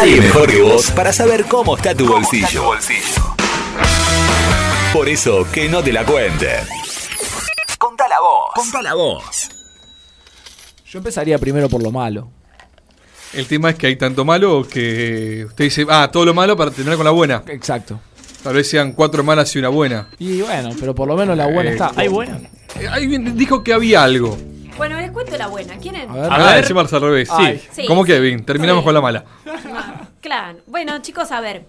Nadie mejor que vos para saber cómo está tu bolsillo. Por eso, que no te la cuente. Contala vos. Contala vos. Yo empezaría primero por lo malo. El tema es que hay tanto malo que usted dice, ah, todo lo malo para terminar con la buena. Exacto. Tal vez sean cuatro malas y una buena. Y bueno, pero por lo menos la buena Eh, está. ¿Hay buena? Eh, Alguien dijo que había algo. Les cuento la buena. ¿Quieren? A ver. Ah, al revés. Sí. Sí, Como sí. Kevin, terminamos Sí. con la mala. Claro. Bueno, chicos, a ver.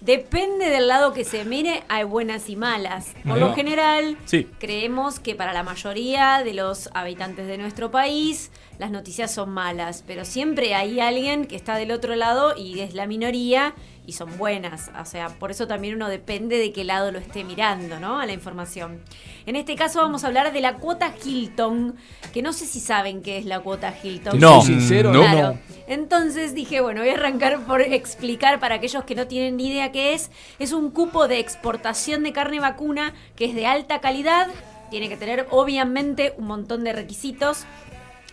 Depende del lado que se mire, hay buenas y malas. Por lo general, Sí. creemos que para la mayoría de los habitantes de nuestro país, las noticias son malas. Pero siempre hay alguien que está del otro lado y es la minoría y son buenas. O sea, por eso también uno depende de qué lado lo esté mirando, ¿no? A la información. En este caso vamos a hablar de la cuota Hilton, que no sé si saben qué es la cuota Hilton. No. Soy sincero, No. Claro. no. Entonces dije, bueno, voy a arrancar por explicar para aquellos que no tienen ni idea qué es. Es un cupo de exportación de carne vacuna que es de alta calidad, tiene que tener obviamente un montón de requisitos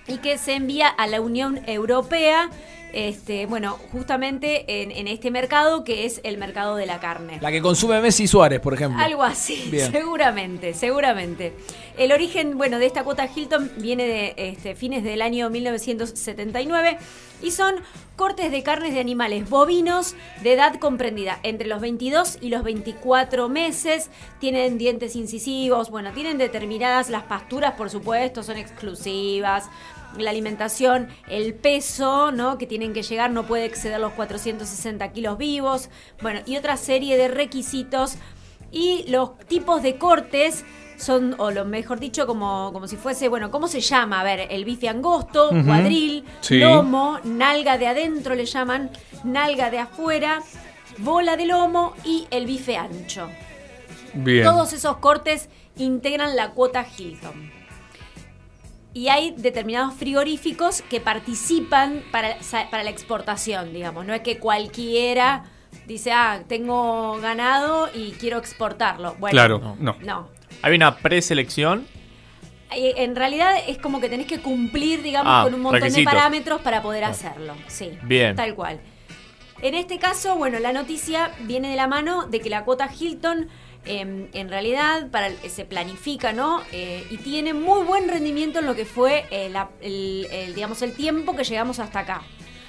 y que se envía a la Unión Europea, este, bueno, justamente en, en este mercado que es el mercado de la carne. La que consume Messi Suárez, por ejemplo. Algo así, Bien. seguramente, seguramente. El origen, bueno, de esta cuota Hilton viene de este, fines del año 1979 y son cortes de carnes de animales bovinos de edad comprendida entre los 22 y los 24 meses. Tienen dientes incisivos, bueno, tienen determinadas las pasturas, por supuesto, son exclusivas. La alimentación, el peso, ¿no? Que tienen que llegar no puede exceder los 460 kilos vivos. Bueno, y otra serie de requisitos y los tipos de cortes son, o lo mejor dicho, como, como si fuese, bueno, ¿cómo se llama? A ver, el bife angosto, cuadril, Sí. lomo, nalga de adentro le llaman, nalga de afuera, bola de lomo y el bife ancho. Bien. Todos esos cortes integran la cuota Hilton. Y hay determinados frigoríficos que participan para, para la exportación, digamos. No es que cualquiera dice, ah, tengo ganado y quiero exportarlo. Bueno, Claro, no. No. Hay una preselección. En realidad es como que tenés que cumplir, digamos, Ah, con un montón requisitos. de parámetros para poder hacerlo. Sí. Bien. Tal cual. En este caso, bueno, la noticia viene de la mano de que la cuota Hilton eh, en realidad para, se planifica, ¿no? Eh, y tiene muy buen rendimiento en lo que fue eh, el, el, digamos, el tiempo que llegamos hasta acá.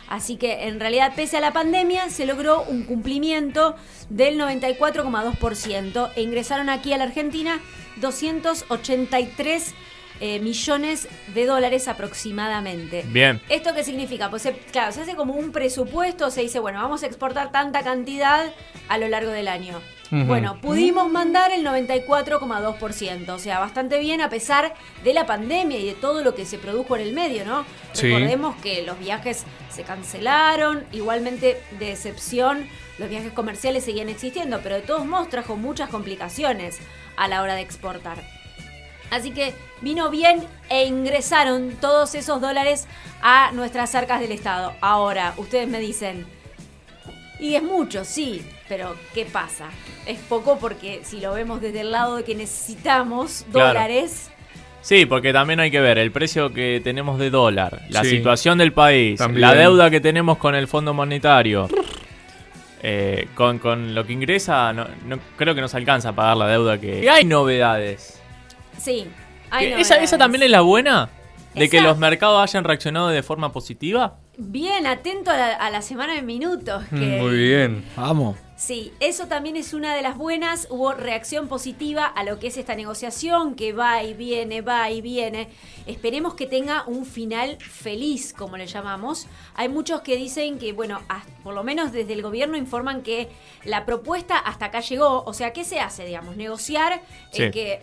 Así que en realidad, pese a la pandemia, se logró un cumplimiento del 94,2% e ingresaron aquí a la Argentina 283 eh, millones de dólares aproximadamente. Bien. ¿Esto qué significa? Pues se- claro, se hace como un presupuesto, se dice, bueno, vamos a exportar tanta cantidad a lo largo del año. Bueno, pudimos mandar el 94,2%, o sea, bastante bien a pesar de la pandemia y de todo lo que se produjo en el medio, ¿no? Sí. Recordemos que los viajes se cancelaron, igualmente de excepción, los viajes comerciales seguían existiendo, pero de todos modos trajo muchas complicaciones a la hora de exportar. Así que vino bien e ingresaron todos esos dólares a nuestras arcas del Estado. Ahora, ustedes me dicen, y es mucho, sí, pero ¿qué pasa? Es poco porque si lo vemos desde el lado de que necesitamos Claro. dólares, Sí, porque también hay que ver el precio que tenemos de dólar, la Sí. situación del país, También. la deuda que tenemos con el Fondo Monetario. Eh, con, con lo que ingresa, no, no- creo que nos alcanza a pagar la deuda que... Y hay novedades. sí. hay Que esa, esa novedades. también es la buena, de que los mercados hayan reaccionado de forma positiva. Bien, atento a la, a la semana de minutos. Que, Mm, Muy bien. Vamos. Sí, eso también es una de las buenas. Hubo reacción positiva a lo que es esta negociación que va y viene, va y viene. Esperemos que tenga un final feliz, como le llamamos. Hay muchos que dicen que, bueno, por lo menos desde el gobierno informan que la propuesta hasta acá llegó. O sea, ¿qué se hace, digamos? Negociar Sí. en que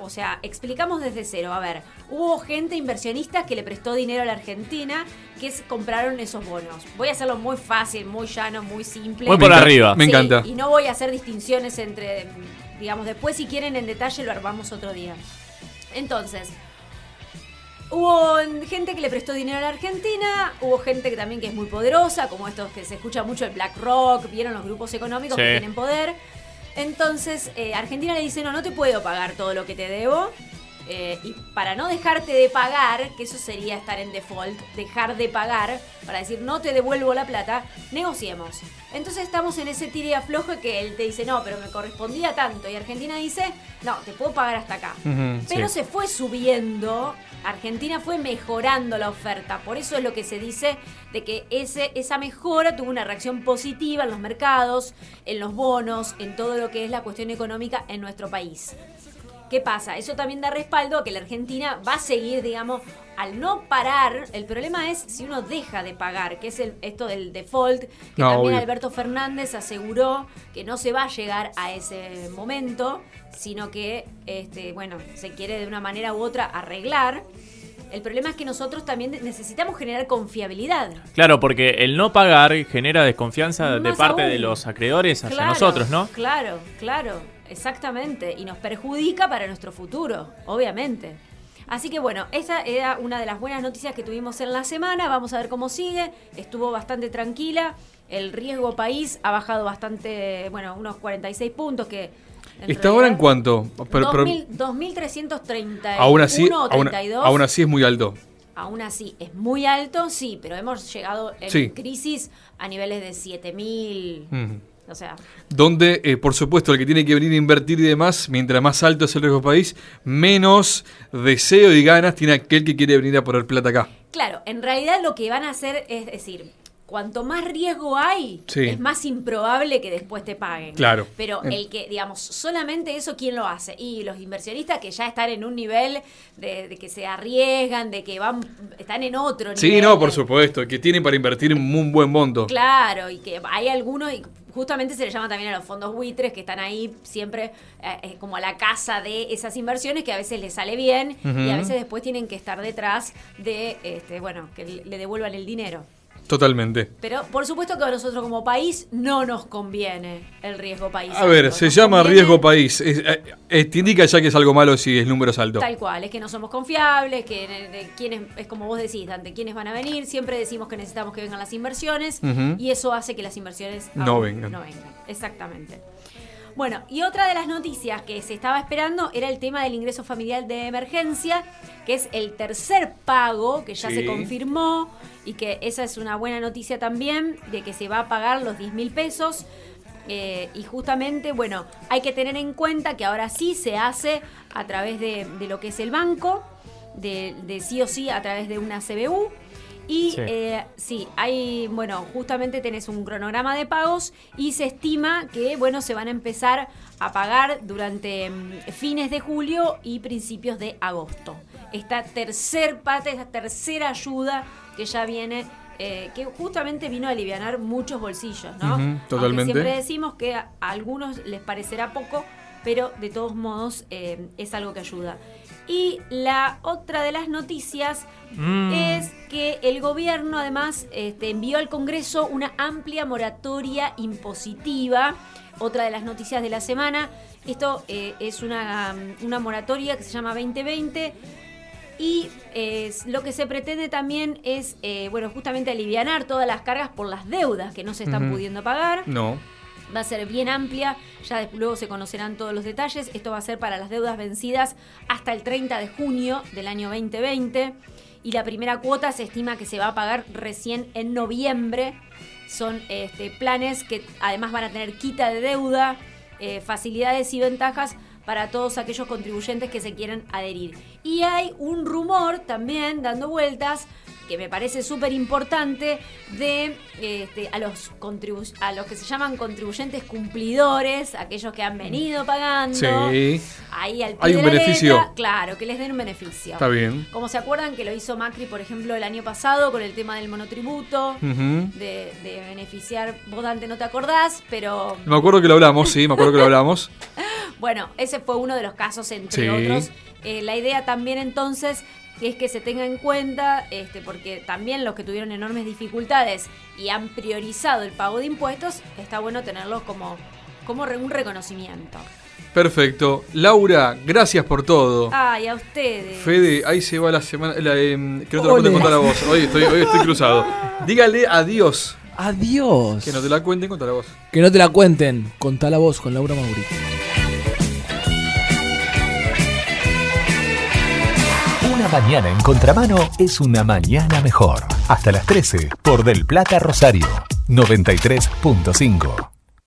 o sea, explicamos desde cero. A ver, hubo gente inversionista que le prestó dinero a la Argentina que compraron esos bonos. Voy a hacerlo muy fácil, muy llano, muy simple. Muy por arriba. Me encanta. Y no voy a hacer distinciones entre, digamos, después si quieren en detalle lo armamos otro día. Entonces, hubo gente que le prestó dinero a la Argentina, hubo gente que también que es muy poderosa, como estos que se escucha mucho el BlackRock, vieron los grupos económicos que tienen poder. Entonces, eh, Argentina le dice, no, no te puedo pagar todo lo que te debo. Eh, y para no dejarte de pagar, que eso sería estar en default, dejar de pagar, para decir no te devuelvo la plata, negociemos. Entonces estamos en ese tire aflojo que él te dice, no, pero me correspondía tanto. Y Argentina dice, no, te puedo pagar hasta acá. Pero sí. se fue subiendo, Argentina fue mejorando la oferta. Por eso es lo que se dice de que ese, esa mejora tuvo una reacción positiva en los mercados, en los bonos, en todo lo que es la cuestión económica en nuestro país. ¿Qué pasa? Eso también da respaldo a que la Argentina va a seguir, digamos, al no parar. El problema es si uno deja de pagar, que es el, esto del default, que No, también obvio. Alberto Fernández aseguró que no se va a llegar a ese momento, sino que, este, bueno, se quiere de una manera u otra arreglar. El problema es que nosotros también necesitamos generar confiabilidad. Claro, porque el no pagar genera desconfianza de parte aún. de los acreedores hacia Claro, nosotros, ¿no? Claro, claro, exactamente. Y nos perjudica para nuestro futuro, obviamente. Así que bueno, esa era una de las buenas noticias que tuvimos en la semana. Vamos a ver cómo sigue. Estuvo bastante tranquila. El riesgo país ha bajado bastante, bueno, unos 46 puntos que... ¿Está ahora en cuánto? Pero- pero- 2000 2331 aún, así, o aún, 32. aún así es muy alto. Aún así, es muy alto, sí, pero hemos llegado en Sí. crisis a niveles de 7000. Ujú. O sea, Donde, eh, por supuesto, el que tiene que venir a invertir y demás, mientras más alto es el riesgo país, menos deseo y ganas tiene aquel que quiere venir a poner plata acá. Claro, en realidad lo que van a hacer es decir, cuanto más riesgo hay, Sí. es más improbable que después te paguen. Claro. Pero En- el que, digamos, solamente eso, ¿quién lo hace? Y los inversionistas que ya están en un nivel de, de que se arriesgan, de que van, están en otro nivel. Sí, no, por supuesto, que tienen para invertir un buen monto. Claro, y que hay algunos, y justamente se le llama también a los fondos buitres que están ahí siempre eh, eh, como a la casa de esas inversiones que a veces les sale bien y a veces después tienen que estar detrás de, este, bueno, que le devuelvan el dinero. Totalmente. Pero por supuesto que a nosotros como país no nos conviene el riesgo país. A ver, se Nos llama conviene riesgo país. Es- eh, te indica ya que es algo malo si el número es alto. Tal cual, es que no somos confiables, que de, de quiénes, es como vos decís, Dante, quiénes van a venir. Siempre decimos que necesitamos que vengan las inversiones y eso hace que las inversiones No vengan. No vengan, exactamente. Bueno, y otra de las noticias que se estaba esperando era el tema del ingreso familiar de emergencia, que es el tercer pago que ya Sí. se confirmó y que esa es una buena noticia también, de que se va a pagar los 10 mil pesos. Eh, y justamente, bueno, hay que tener en cuenta que ahora sí se hace a través de, de lo que es el banco, de, de sí o sí a través de una CBU. Y Sí. eh, sí, hay, bueno, justamente tenés un cronograma de pagos y se estima que, bueno, se van a empezar a pagar durante mm, fines de julio y principios de agosto. Esta tercer parte, esta tercera ayuda que ya viene, eh, que justamente vino a aliviar muchos bolsillos, ¿no? Totalmente. siempre decimos que a a algunos les parecerá poco, pero de todos modos eh, es algo que ayuda. Y la otra de las noticias Mm. es que el gobierno además este, envió al Congreso una amplia moratoria impositiva. Otra de las noticias de la semana. Esto eh, es una, una moratoria que se llama 2020 y eh, lo que se pretende también es, eh, bueno, justamente alivianar todas las cargas por las deudas que no se están pudiendo pagar. No. Va a ser bien amplia, ya luego se conocerán todos los detalles. Esto va a ser para las deudas vencidas hasta el 30 de junio del año 2020. Y la primera cuota se estima que se va a pagar recién en noviembre. Son este, planes que además van a tener quita de deuda, eh, facilidades y ventajas para todos aquellos contribuyentes que se quieran adherir. Y hay un rumor también dando vueltas que me parece súper importante de este, a los a los que se llaman contribuyentes cumplidores, aquellos que han venido pagando. Sí. Ahí al Hay un la beneficio. letra, claro, que les den un beneficio. Está bien. Como se acuerdan que lo hizo Macri, por ejemplo, el año pasado con el tema del monotributo, de, de beneficiar, vos Dante no te acordás, pero Me acuerdo que lo hablamos, sí, me acuerdo que lo hablamos. bueno, ese fue uno de los casos, entre Sí. otros. Eh, la idea también entonces es que se tenga en cuenta, este, porque también los que tuvieron enormes dificultades y han priorizado el pago de impuestos, está bueno tenerlos como, como re- un reconocimiento. Perfecto. Laura, gracias por todo. Ay, a ustedes. Fede, ahí se va la semana. la, em, que no te la cuente contar a vos. Hoy estoy, hoy estoy cruzado. Dígale adiós. Adiós. Que no te la cuenten, contala vos. Que no te la cuenten. Contala vos con Laura Mauri. Mañana en contramano es una mañana mejor. Hasta las 13 por Del Plata Rosario 93.5.